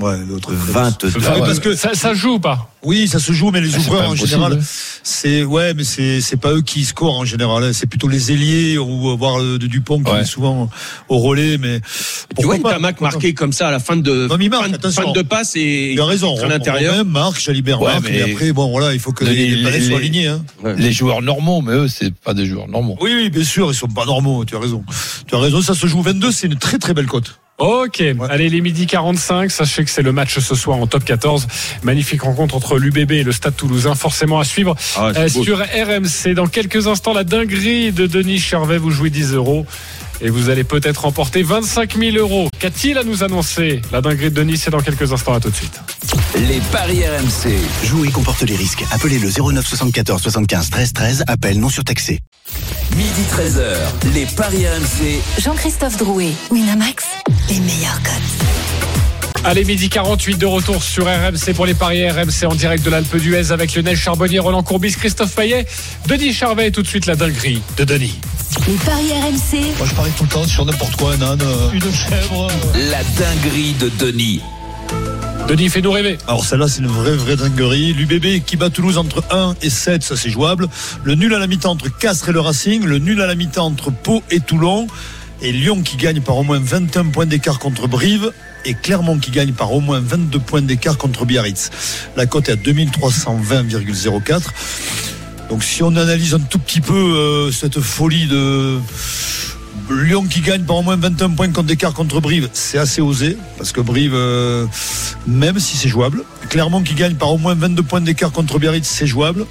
Ouais, l'autre. 22. Ça, ouais, parce que- ça, ça joue ou pas? Oui, ça se joue, mais les Ah, ouvreurs en impossible, général, c'est ouais, mais c'est c'est pas eux qui scorent en général. hein. C'est plutôt les ailiers ou voir euh, de Dupont qui Ouais. est souvent au relais. Mais Tu vois, pourquoi pas Pourquoi marqué comme ça à la fin de, Non, mais il marque, fin, fin de passe et Tu as raison. à l'intérieur. Marc, Jalibert Ouais, marque, mais- mais après, bon, voilà, il faut que Les- les, les palais les- soient alignés. Hein. Les joueurs normaux, mais eux, c'est pas des joueurs normaux. Oui, oui, bien sûr, ils sont pas normaux. Tu as raison. Tu as raison. Ça se joue 22. C'est une très très belle cote. Ok, allez les midi 45, sachez que c'est le match ce soir en top 14. Magnifique rencontre entre l'UBB et le Stade Toulousain, forcément à suivre Ah, euh, sur RMC. Dans quelques instants, la dinguerie de Denis Charvet, vous jouez 10 euros. Et vous allez peut-être remporter 25 000 euros. Qu'a-t-il à nous annoncer? La dinguerie de Denis, c'est dans quelques instants. À tout de suite. Les paris RMC. Jouer comporte les risques. Appelez le 09 74 75 13 13. Appel non surtaxé. Midi 13h. Les paris RMC. Jean-Christophe Drouet, Winamax, les meilleurs codes. Allez, midi 48 de retour sur RMC pour les paris RMC en direct de l'Alpe d'Huez avec Lionel Charbonnier, Roland Courbis, Christophe Payet, Denis Charvet et tout de suite la dinguerie de Denis. Les paris RMC, Moi, je parie tout le temps sur n'importe quoi, un âne, euh, une chèvre. La dinguerie de Denis. Denis, fais-nous rêver. Alors celle-là, c'est une vraie, vraie dinguerie. L'UBB qui bat Toulouse entre 1 et 7, ça c'est jouable. Le nul à la mi-temps entre Castres et le Racing. Le nul à la mi-temps entre Pau et Toulon. Et Lyon qui gagne par au moins 21 points d'écart contre Brive. Et Clermont qui gagne par au moins 22 points d'écart contre Biarritz. La cote est à 2320,04. Donc si on analyse un tout petit peu euh, cette folie de Lyon qui gagne par au moins 21 points d'écart contre Brive, c'est assez osé parce que Brive, euh, même si c'est jouable. Clermont qui gagne par au moins 22 points d'écart contre Biarritz, c'est jouable.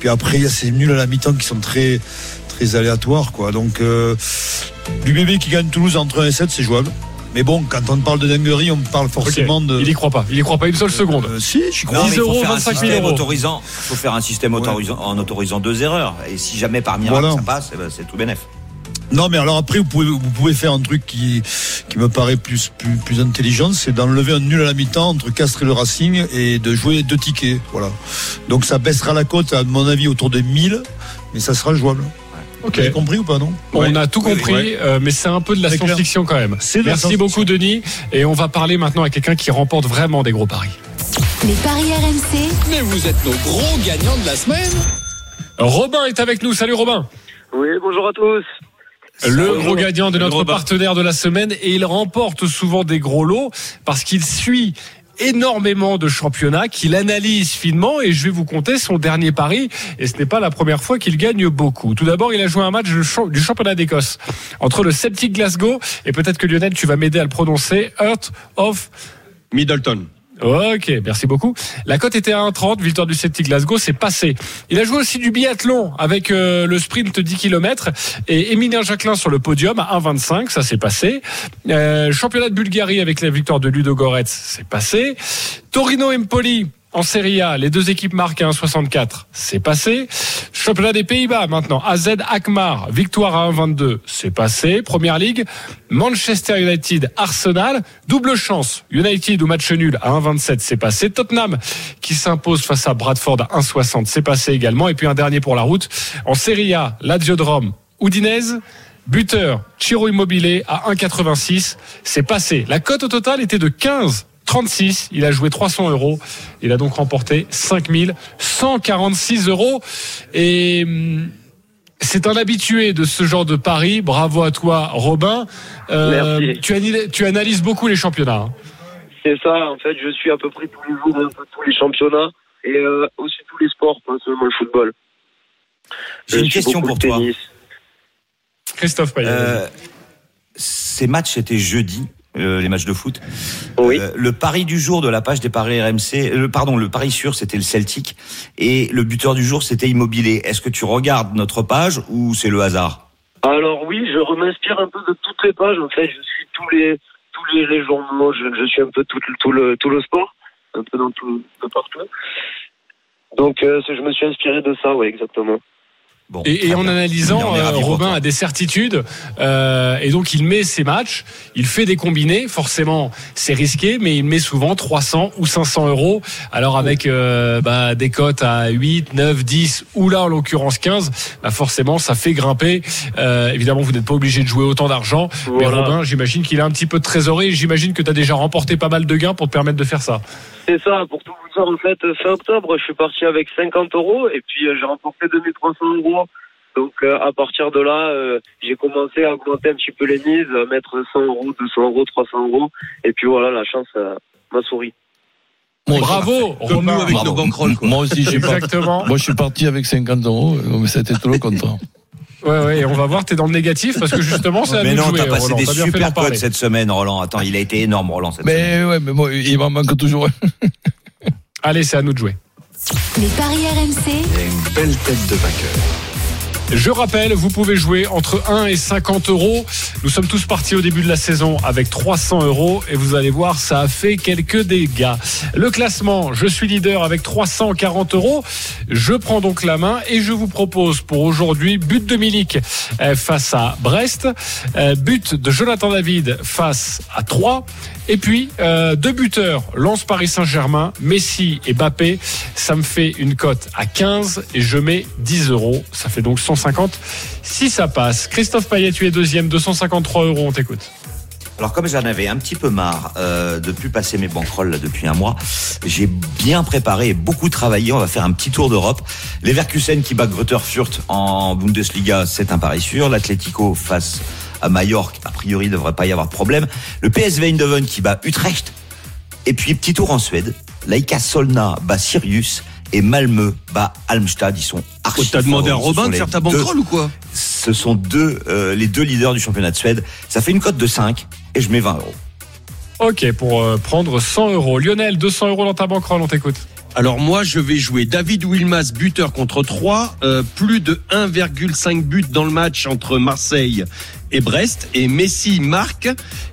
Puis après, il y a ces nuls à la mi-temps qui sont très très aléatoires, quoi. Donc euh, l'UBB qui gagne Toulouse entre 1 et 7, c'est jouable. Mais bon, quand on parle de dinguerie, on parle forcément de. Il y croit pas. Il y croit pas une seule seconde. Euh, si, je crois. Non, mais 10 il faut euros, faire un 25 000 système euros. autorisant. faut faire un système autorisant, en autorisant deux erreurs. Et si jamais parmi Voilà. ça passe, eh ben, c'est tout bénef. Non, mais alors après, vous pouvez, vous pouvez faire un truc qui, qui me paraît plus, plus, plus intelligent, c'est d'enlever un nul à la mi-temps entre Castres et le Racing et de jouer deux tickets. Voilà. Donc ça baissera la cote, à mon avis, autour de 1000, mais ça sera jouable. Ok. Vous avez compris ou pas, non On a tout compris, euh, mais c'est un peu de la science-fiction quand même. Merci beaucoup, Denis. Et on va parler maintenant à quelqu'un qui remporte vraiment des gros paris. Les paris RMC. Mais vous êtes nos gros gagnants de la semaine. Robin est avec nous. Salut, Robin. Oui, bonjour à tous. Le gros gagnant de notre partenaire de la semaine et il remporte souvent des gros lots parce qu'il suit énormément de championnats qu'il analyse finement et je vais vous compter son dernier pari et ce n'est pas la première fois qu'il gagne beaucoup. Tout d'abord, il a joué un match du championnat d'Écosse entre le Celtic Glasgow et peut-être que Lionel, tu vas m'aider à le prononcer, Heart of Middleton. Ok, merci beaucoup. La cote était à 1,30, victoire du Celtic Glasgow, c'est passé. Il a joué aussi du biathlon avec euh, le sprint 10 km et Emilien Jacquelin sur le podium à 1,25, ça c'est passé. Euh, championnat de Bulgarie avec la victoire de Ludo Goretz, c'est passé. Torino Empoli en Serie A, les deux équipes marquent à 1,64, c'est passé. Championnat des Pays-Bas maintenant, AZ Akmar, victoire à 1,22, c'est passé. Première Ligue, Manchester United, Arsenal, double chance, United ou match nul à 1,27, c'est passé. Tottenham qui s'impose face à Bradford à 1,60, c'est passé également. Et puis un dernier pour la route, en Serie A, Lazio de Rome, Udinese, buteur, Chiro Immobilier à 1,86, c'est passé. La cote au total était de 15. 36, il a joué 300 euros, il a donc remporté 5146 euros et hum, c'est un habitué de ce genre de pari. Bravo à toi, Robin. Euh, Merci. tu, analyses, tu analyses beaucoup les championnats. hein. C'est ça, en fait, je suis à peu près tous les jours un peu tous les championnats et euh, aussi tous les sports, pas seulement le football. J'ai une question pour toi. Christophe Payet. Euh, ces matchs c'était jeudi, euh, les matchs de foot. Oui. Euh, le pari du jour de la page des paris RMC, euh, pardon, le pari sûr c'était le Celtic et le buteur du jour c'était Immobilier. Est-ce que tu regardes notre page ou c'est le hasard? Alors oui, je m'inspire un peu de toutes les pages. En fait, je suis tous les tous les, les journaux. Je, je suis un peu tout, tout le tout le sport, un peu dans tout un peu partout. Donc, euh, je me suis inspiré de ça, oui, exactement. Bon, Et, et en analysant, euh, Robin toi. a des certitudes euh, et donc il met ses matchs, il fait des combinés. Forcément, c'est risqué, mais il met souvent 300 ou 500 euros. Alors avec euh, bah, des cotes à 8, 9, 10 ou là en l'occurrence 15, bah forcément ça fait grimper. Euh, évidemment, vous n'êtes pas obligé de jouer autant d'argent, mais. Robin, j'imagine qu'il a un petit peu de trésorerie. J'imagine que tu as déjà remporté pas mal de gains pour te permettre de faire ça. C'est ça, pour tout vous dire, en fait, fin octobre, je suis parti avec 50 euros et puis euh, j'ai remporté 2300 euros. Donc euh, à partir de là, euh, j'ai commencé à augmenter un petit peu les mises, à mettre 100 euros, 200 euros, 300 euros. Et puis voilà, la chance euh, m'a souri. Moi, Bravo, Comme nous avec Bravo. nos. Moi aussi, je suis parti. Exactement. Moi, je suis parti avec 50 euros, mais c'était tout le contraire. Ouais, ouais, et on va voir, t'es dans le négatif parce que justement, c'est à Mais nous de non, t'as passé Roland. des fait super codes cette semaine, Roland. Attends, il a été énorme, Roland, cette semaine. Mais ouais, mais moi, il m'en manque toujours. Allez, c'est à nous de jouer. Les paris RMC. Et une belle tête de vainqueur. Je rappelle, vous pouvez jouer entre 1 et 50 euros. Nous sommes tous partis au début de la saison avec 300 euros et vous allez voir, ça a fait quelques dégâts. Le classement, je suis leader avec 340 euros. Je prends donc la main et je vous propose pour aujourd'hui but de Milik euh, face à Brest, euh, but de Jonathan David face à 3 et puis euh, deux buteurs, Lance Paris Saint-Germain, Messi et Bappé. Ça me fait une cote à 15 et je mets 10 euros. Ça fait donc 150 si ça passe. Christophe Payet, tu es deuxième, 253 euros, on t'écoute. Alors comme j'en avais un petit peu marre euh, de plus passer mes banquerolles là, depuis un mois, j'ai bien préparé et beaucoup travaillé. On va faire un petit tour d'Europe. Leverkusen qui bat Greuther Fürth en Bundesliga, c'est un pari sûr. L'Atlético face à Majorque, a priori, il devrait pas y avoir de problème. Le PSV Eindhoven qui bat Utrecht. Et puis petit tour en Suède. Laika Solna bat Sirius et Malmö bat Halmstad. Ils sont archi Oh, T'as demandé à Robin sont de faire ta deux- banquerolle ou quoi? Ce sont deux, euh, les deux leaders du championnat de Suède. Ça fait une cote de 5 et je mets 20 euros. Ok, pour euh, prendre 100 euros. Lionel, 200 euros dans ta banquerolle, on t'écoute. Alors moi, je vais jouer David Wilmas, buteur contre 3, euh, plus de 1,5 but dans le match entre Marseille et Brest, et Messi marque,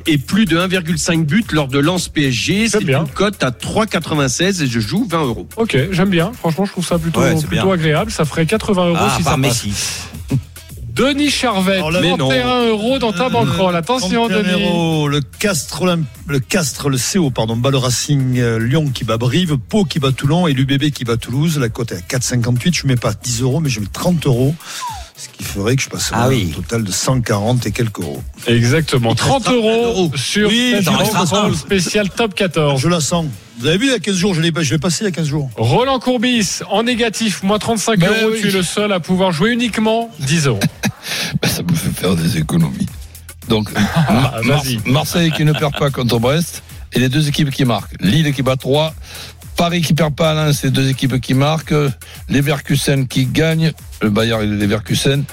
et plus de 1,5 but lors de lance PSG. C'est bien. une cote à 3,96 et je joue 20 euros. Ok, j'aime bien. Franchement, je trouve ça plutôt, Ouais, agréable. Ça ferait 80 euros Ah, si ça passe. Messi. Denis Charvet, Alors là, 31 euros dans ta banquerolle. Attention, 31 Denis. euros, le Castre, le Castre, le CO, pardon, bat le Racing euh, Lyon qui bat Brive, Pau qui bat Toulon et l'UBB qui bat Toulouse. La cote est à 4,58. Je mets pas 10 euros, mais je mets 30 euros. Qui ferait que je passe Ah oui. un total de 140 et quelques euros. Exactement. 30 restera plein euros d'euros. sur Oui, spéciale top 14. Je la sens. Vous avez vu il y a 15 jours, je l'ai pas- je l'ai passé il y a 15 jours. Roland Courbis, en négatif, moins 35 Ben euros. oui. Tu es le seul à pouvoir jouer uniquement 10 euros. Ben, ça me fait faire des économies. Donc, Ah, Mar-. Marseille qui ne perd pas contre Brest et les deux équipes qui marquent. Lille qui bat 3. Paris qui perd pas à Lens, les deux équipes qui marquent. Leverkusen qui gagne. Le Bayern et le Leverkusen.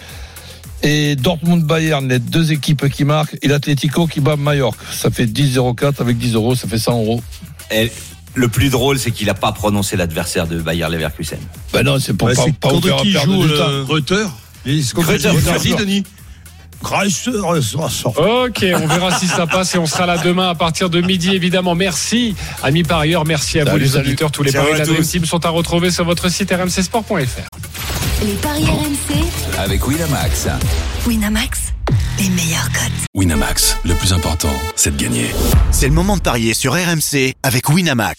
Et Dortmund Bayern, les deux équipes qui marquent. Et l'Atlético qui bat Mallorca. Ça fait 10,04 avec 10 euros, ça fait 100 euros. Et le plus drôle, c'est qu'il n'a pas prononcé l'adversaire de Bayer Leverkusen. Ben non, c'est pour Ouais, pas, c'est pas faire qui perdre joue du le- temps. Reuter. C'est Denis. Ok, on verra si ça passe et on sera là demain à partir de midi évidemment. Merci, amis parieurs, merci à vous les salut. auditeurs. Tous les paris de la tous. Dream Team sont à retrouver sur votre site rmcsport.fr. Les paris RMC, avec Winamax. Winamax, les meilleurs cotes. Winamax, le plus important, c'est de gagner. C'est le moment de parier sur RMC avec Winamax.